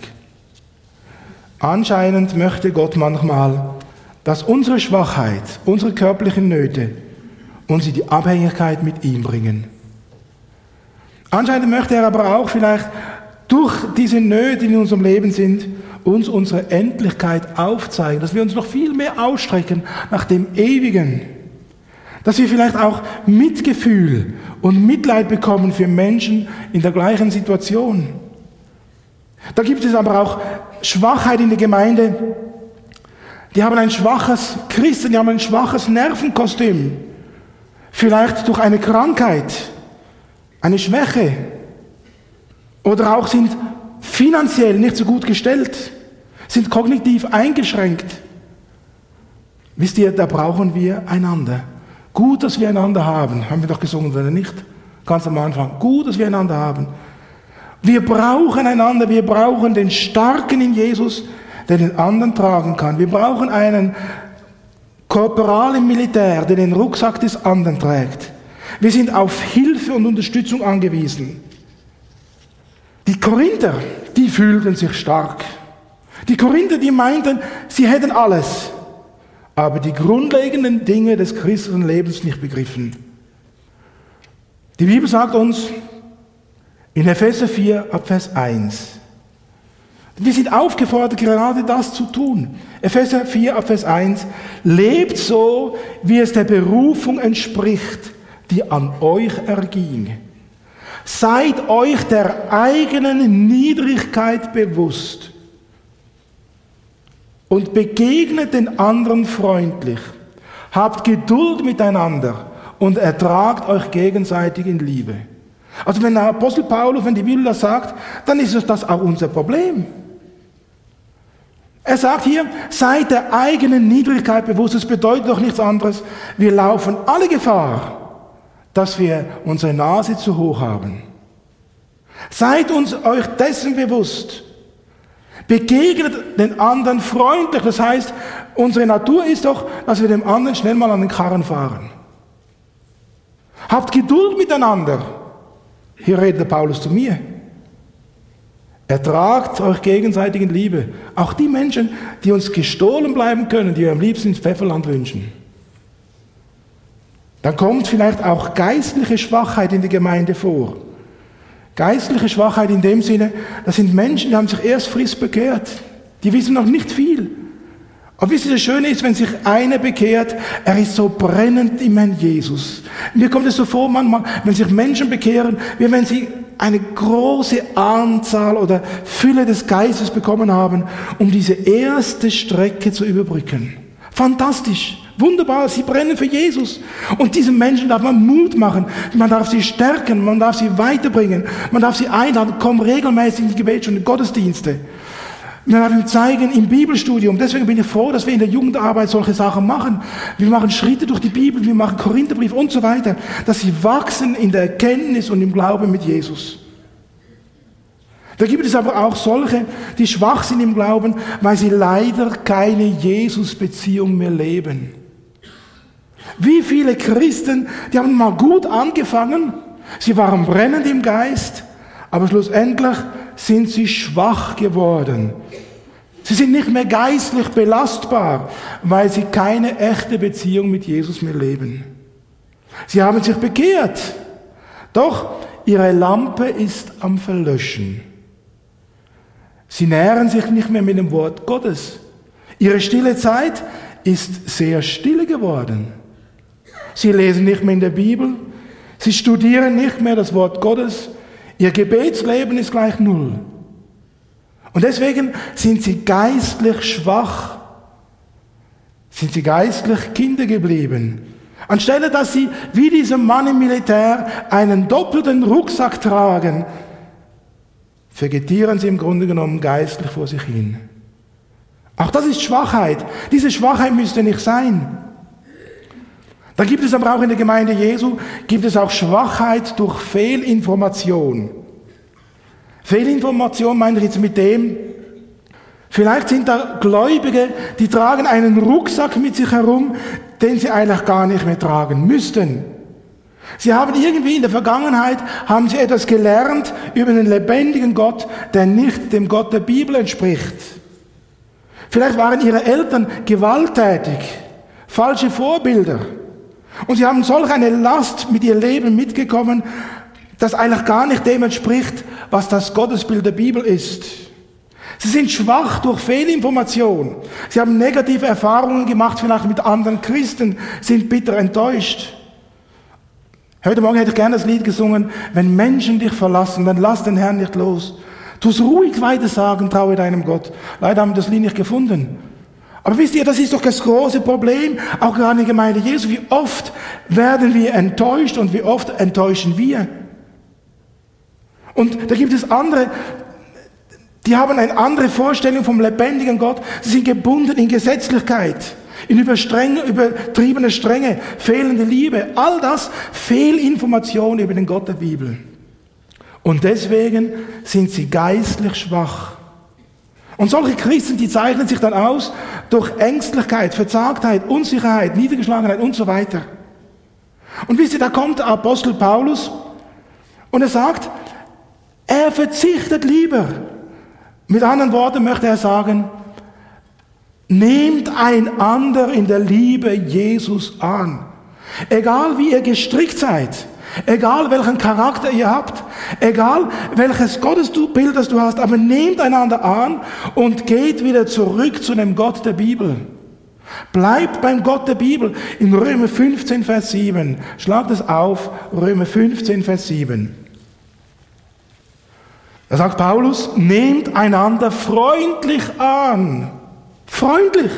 Anscheinend möchte Gott manchmal, dass unsere Schwachheit, unsere körperlichen Nöte uns in die Abhängigkeit mit ihm bringen. Anscheinend möchte er aber auch vielleicht durch diese Nöte, die in unserem Leben sind, uns unsere Endlichkeit aufzeigen, dass wir uns noch viel mehr ausstrecken nach dem Ewigen. Dass wir vielleicht auch Mitgefühl und Mitleid bekommen für Menschen in der gleichen Situation. Da gibt es aber auch Schwachheit in der Gemeinde. Die haben ein schwaches Christen, die haben ein schwaches Nervenkostüm. Vielleicht durch eine Krankheit, eine Schwäche. Oder auch sind finanziell nicht so gut gestellt, sind kognitiv eingeschränkt. Wisst ihr, da brauchen wir einander. Gut, dass wir einander haben. Haben wir doch gesungen, oder nicht? Ganz am Anfang. Gut, dass wir einander haben. Wir brauchen einander, wir brauchen den Starken in Jesus, der den anderen tragen kann. Wir brauchen einen Korporal im Militär, der den Rucksack des anderen trägt. Wir sind auf Hilfe und Unterstützung angewiesen. Die Korinther, die fühlten sich stark. Die Korinther, die meinten, sie hätten alles, aber die grundlegenden Dinge des christlichen Lebens nicht begriffen. Die Bibel sagt uns, in Epheser 4 ab Vers 1. Wir sind aufgefordert, gerade das zu tun. Epheser 4 ab Vers 1. Lebt so, wie es der Berufung entspricht, die an euch erging. Seid euch der eigenen Niedrigkeit bewusst. und begegnet den anderen freundlich. Habt Geduld miteinander und ertragt euch gegenseitig in Liebe. Also wenn der Apostel Paulus, wenn die Bibel das sagt, dann ist das auch unser Problem. Er sagt hier, seid der eigenen Niedrigkeit bewusst. Das bedeutet doch nichts anderes. Wir laufen alle Gefahr, dass wir unsere Nase zu hoch haben. Seid uns euch dessen bewusst. Begegnet den anderen freundlich. Das heißt, unsere Natur ist doch, dass wir dem anderen schnell mal an den Karren fahren. Habt Geduld miteinander. Hier redet der Paulus zu mir. Ertragt euch gegenseitig in Liebe. Auch die Menschen, die uns gestohlen bleiben können, die wir am liebsten ins Pfefferland wünschen. Dann kommt vielleicht auch geistliche Schwachheit in der Gemeinde vor. Geistliche Schwachheit in dem Sinne, das sind Menschen, die haben sich erst frisch bekehrt. Die wissen noch nicht viel. Aber wisst ihr, das Schöne ist, wenn sich einer bekehrt, er ist so brennend im Herrn Jesus. Mir kommt es so vor, manchmal, wenn sich Menschen bekehren, wie wenn sie eine große Anzahl oder Fülle des Geistes bekommen haben, um diese erste Strecke zu überbrücken. Fantastisch. Wunderbar, sie brennen für Jesus. Und diesen Menschen darf man Mut machen, man darf sie stärken, man darf sie weiterbringen, man darf sie einladen, komm regelmäßig in die Gebetsstunde, Gottesdienste. Man darf ihm zeigen im Bibelstudium. Deswegen bin ich froh, dass wir in der Jugendarbeit solche Sachen machen. Wir machen Schritte durch die Bibel, wir machen Korintherbrief und so weiter, dass sie wachsen in der Erkenntnis und im Glauben mit Jesus. Da gibt es aber auch solche, die schwach sind im Glauben, weil sie leider keine Jesus-Beziehung mehr leben. Wie viele Christen, die haben mal gut angefangen, sie waren brennend im Geist, aber schlussendlich sind sie schwach geworden. Sie sind nicht mehr geistlich belastbar, weil sie keine echte Beziehung mit Jesus mehr leben. Sie haben sich bekehrt, doch ihre Lampe ist am Verlöschen. Sie nähren sich nicht mehr mit dem Wort Gottes. Ihre stille Zeit ist sehr still geworden. Sie lesen nicht mehr in der Bibel. Sie studieren nicht mehr das Wort Gottes. Ihr Gebetsleben ist gleich null. Und deswegen sind sie geistlich schwach. Sind sie geistlich Kinder geblieben. Anstelle, dass sie wie dieser Mann im Militär einen doppelten Rucksack tragen, vegetieren sie im Grunde genommen geistlich vor sich hin. Auch das ist Schwachheit. Diese Schwachheit müsste nicht sein. Da gibt es aber auch in der Gemeinde Jesu, gibt es auch Schwachheit durch Fehlinformation. Fehlinformation meine ich jetzt mit dem, vielleicht sind da Gläubige, die tragen einen Rucksack mit sich herum, den sie eigentlich gar nicht mehr tragen müssten. Sie haben irgendwie in der Vergangenheit, haben sie etwas gelernt über den lebendigen Gott, der nicht dem Gott der Bibel entspricht. Vielleicht waren ihre Eltern gewalttätig, falsche Vorbilder. Und sie haben solch eine Last mit ihr Leben mitgekommen, das eigentlich gar nicht dem entspricht, was das Gottesbild der Bibel ist. Sie sind schwach durch Fehlinformation. Sie haben negative Erfahrungen gemacht, vielleicht mit anderen Christen, sind bitter enttäuscht. Heute Morgen hätte ich gerne das Lied gesungen, wenn Menschen dich verlassen, dann lass den Herrn nicht los. Tu es ruhig weiter sagen, traue deinem Gott. Leider haben wir das Lied nicht gefunden. Aber wisst ihr, das ist doch das große Problem, auch gerade in der Gemeinde Jesu. Wie oft werden wir enttäuscht und wie oft enttäuschen wir? Und da gibt es andere, die haben eine andere Vorstellung vom lebendigen Gott. Sie sind gebunden in Gesetzlichkeit, in übertriebene Strenge, fehlende Liebe. All das Fehlinformationen über den Gott der Bibel. Und deswegen sind sie geistlich schwach. Und solche Christen, die zeichnen sich dann aus durch Ängstlichkeit, Verzagtheit, Unsicherheit, Niedergeschlagenheit und so weiter. Und wisst ihr, da kommt der Apostel Paulus und er sagt, er verzichtet lieber. Mit anderen Worten möchte er sagen, nehmt einander in der Liebe Jesus an. Egal wie ihr gestrickt seid, Egal welchen Charakter ihr habt, egal welches Gottesbild das du hast, aber nehmt einander an und geht wieder zurück zu dem Gott der Bibel. Bleibt beim Gott der Bibel in Römer 15, Vers 7. Schlagt es auf, Römer 15, Vers 7. Da sagt Paulus, nehmt einander freundlich an. Freundlich.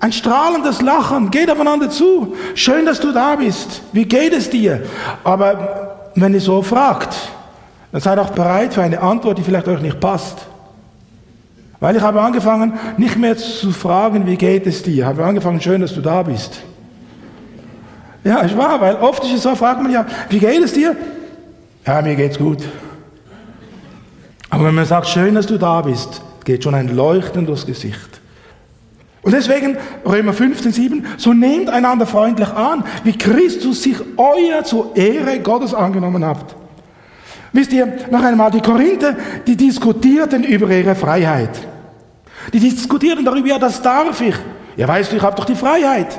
Ein strahlendes Lachen. Geht aufeinander zu. Schön, dass du da bist. Wie geht es dir? Aber wenn ihr so fragt, dann seid auch bereit für eine Antwort, die vielleicht euch nicht passt. Weil ich habe angefangen, nicht mehr zu fragen, wie geht es dir. Ich habe angefangen, schön, dass du da bist. Ja, ich war, weil oft ist es so, fragt man ja, wie geht es dir? Ja, mir geht's gut. Aber wenn man sagt, schön, dass du da bist, geht schon ein Leuchten durchs Gesicht. Und deswegen, Römer 15, 7, so nehmt einander freundlich an, wie Christus sich euer zur Ehre Gottes angenommen habt. Wisst ihr, noch einmal, die Korinther, die diskutierten über ihre Freiheit. Die diskutierten darüber, ja, das darf ich. Ja, weißt du, ich habe doch die Freiheit.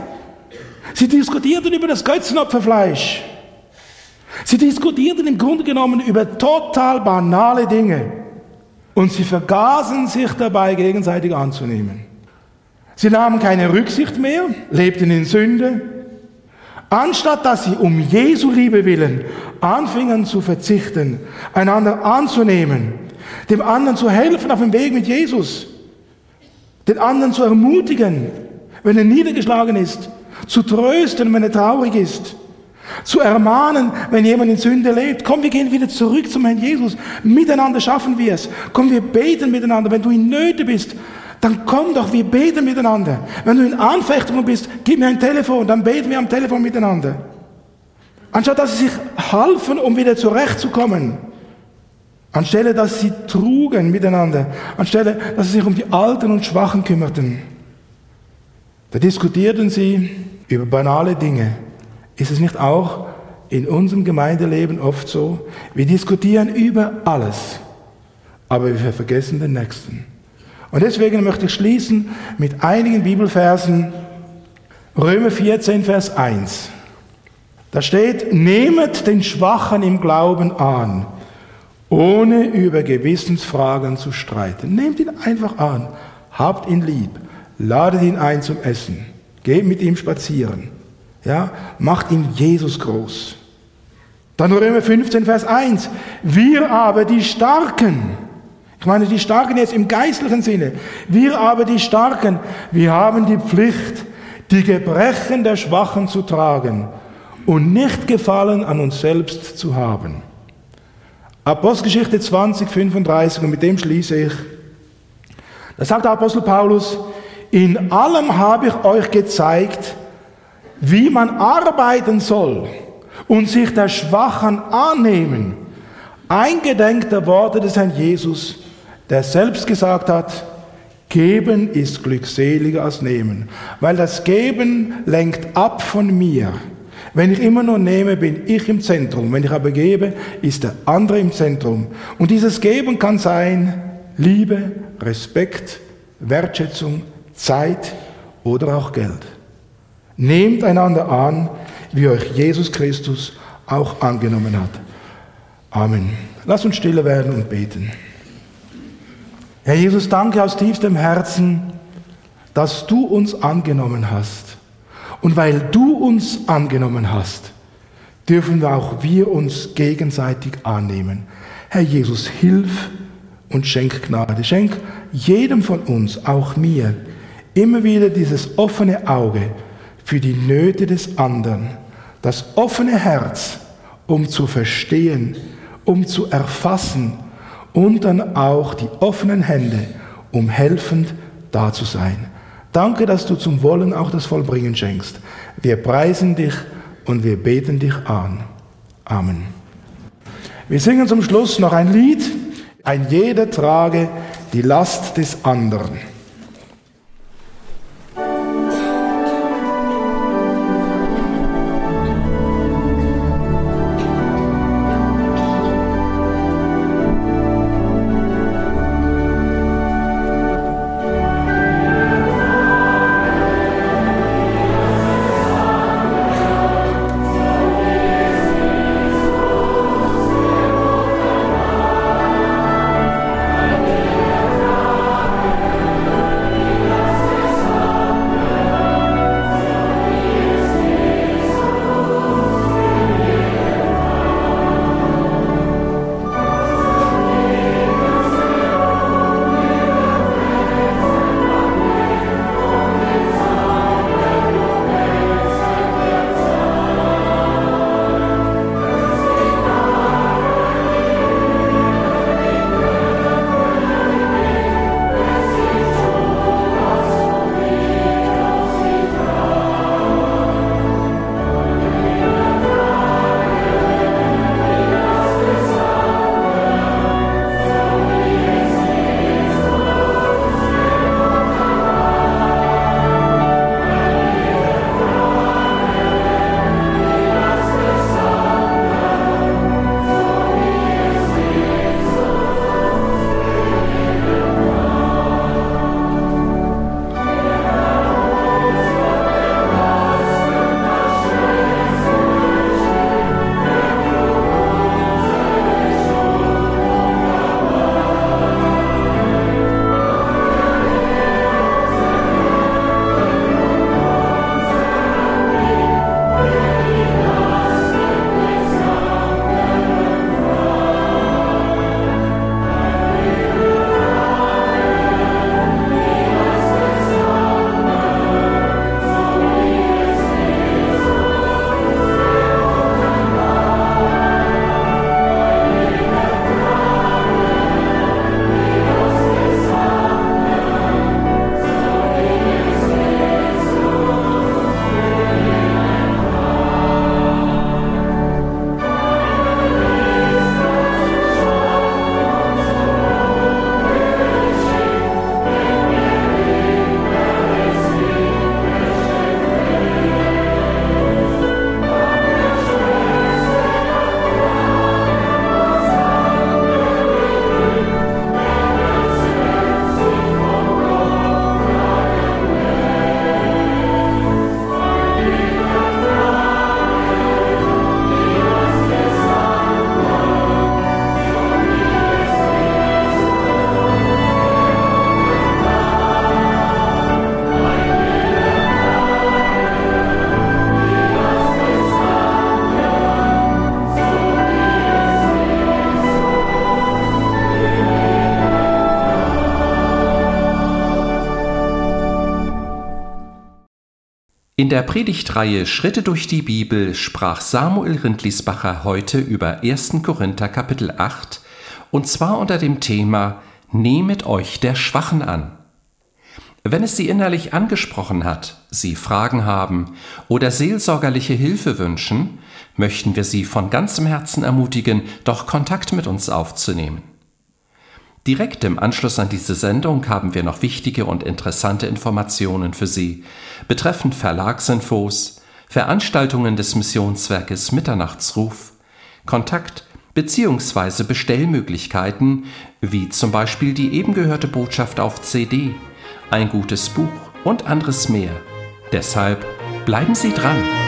Sie diskutierten über das Götzenopferfleisch. Sie diskutierten im Grunde genommen über total banale Dinge. Und sie vergaßen sich dabei, gegenseitig anzunehmen. Sie nahmen keine Rücksicht mehr, lebten in Sünde, anstatt dass sie um Jesu Liebe willen anfingen zu verzichten, einander anzunehmen, dem anderen zu helfen auf dem Weg mit Jesus, den anderen zu ermutigen, wenn er niedergeschlagen ist, zu trösten, wenn er traurig ist, zu ermahnen, wenn jemand in Sünde lebt. Komm, wir gehen wieder zurück zum Herrn Jesus. Miteinander schaffen wir es. Komm, wir beten miteinander. Wenn du in Nöte bist, dann komm doch, wir beten miteinander. Wenn du in Anfechtungen bist, gib mir ein Telefon, dann beten wir am Telefon miteinander. Anstatt dass sie sich halfen, um wieder zurechtzukommen. Anstelle, dass sie trugen miteinander. Anstelle, dass sie sich um die Alten und Schwachen kümmerten. Da diskutierten sie über banale Dinge. Ist es nicht auch in unserem Gemeindeleben oft so? Wir diskutieren über alles, aber wir vergessen den Nächsten. Und deswegen möchte ich schließen mit einigen Bibelversen. Römer 14, Vers 1. Da steht, nehmet den Schwachen im Glauben an, ohne über Gewissensfragen zu streiten. Nehmt ihn einfach an, habt ihn lieb, ladet ihn ein zum Essen, geht mit ihm spazieren, ja, macht ihn Jesus groß. Dann Römer 15, Vers 1. Wir aber die Starken, ich meine die Starken jetzt im geistlichen Sinne, wir aber die Starken, wir haben die Pflicht, die Gebrechen der Schwachen zu tragen und nicht Gefallen an uns selbst zu haben. Apostelgeschichte 20, 35, und mit dem schließe ich. Da sagt der Apostel Paulus, in allem habe ich euch gezeigt, wie man arbeiten soll und sich der Schwachen annehmen. Eingedenk der Worte des Herrn Jesus, der selbst gesagt hat, Geben ist glückseliger als Nehmen, weil das Geben lenkt ab von mir. Wenn ich immer nur nehme, bin ich im Zentrum. Wenn ich aber gebe, ist der andere im Zentrum. Und dieses Geben kann sein Liebe, Respekt, Wertschätzung, Zeit oder auch Geld. Nehmt einander an, wie euch Jesus Christus auch angenommen hat. Amen. Lass uns stille werden und beten. Herr Jesus, danke aus tiefstem Herzen, dass du uns angenommen hast. Und weil du uns angenommen hast, dürfen wir auch wir uns gegenseitig annehmen. Herr Jesus, hilf und schenk Gnade. Schenk jedem von uns, auch mir, immer wieder dieses offene Auge für die Nöte des anderen, das offene Herz, um zu verstehen, um zu erfassen und dann auch die offenen Hände, um helfend da zu sein. Danke, dass du zum Wollen auch das Vollbringen schenkst. Wir preisen dich und wir beten dich an. Amen. Wir singen zum Schluss noch ein Lied. Ein jeder trage die Last des anderen. In der Predigtreihe Schritte durch die Bibel sprach Samuel Rindlisbacher heute über 1. Korinther Kapitel 8 und zwar unter dem Thema Nehmet euch der Schwachen an. Wenn es Sie innerlich angesprochen hat, Sie Fragen haben oder seelsorgerliche Hilfe wünschen, möchten wir Sie von ganzem Herzen ermutigen, doch Kontakt mit uns aufzunehmen. Direkt im Anschluss an diese Sendung haben wir noch wichtige und interessante Informationen für Sie betreffend Verlagsinfos, Veranstaltungen des Missionswerkes Mitternachtsruf, Kontakt bzw. Bestellmöglichkeiten, wie zum Beispiel die eben gehörte Botschaft auf CD, ein gutes Buch und anderes mehr. Deshalb bleiben Sie dran!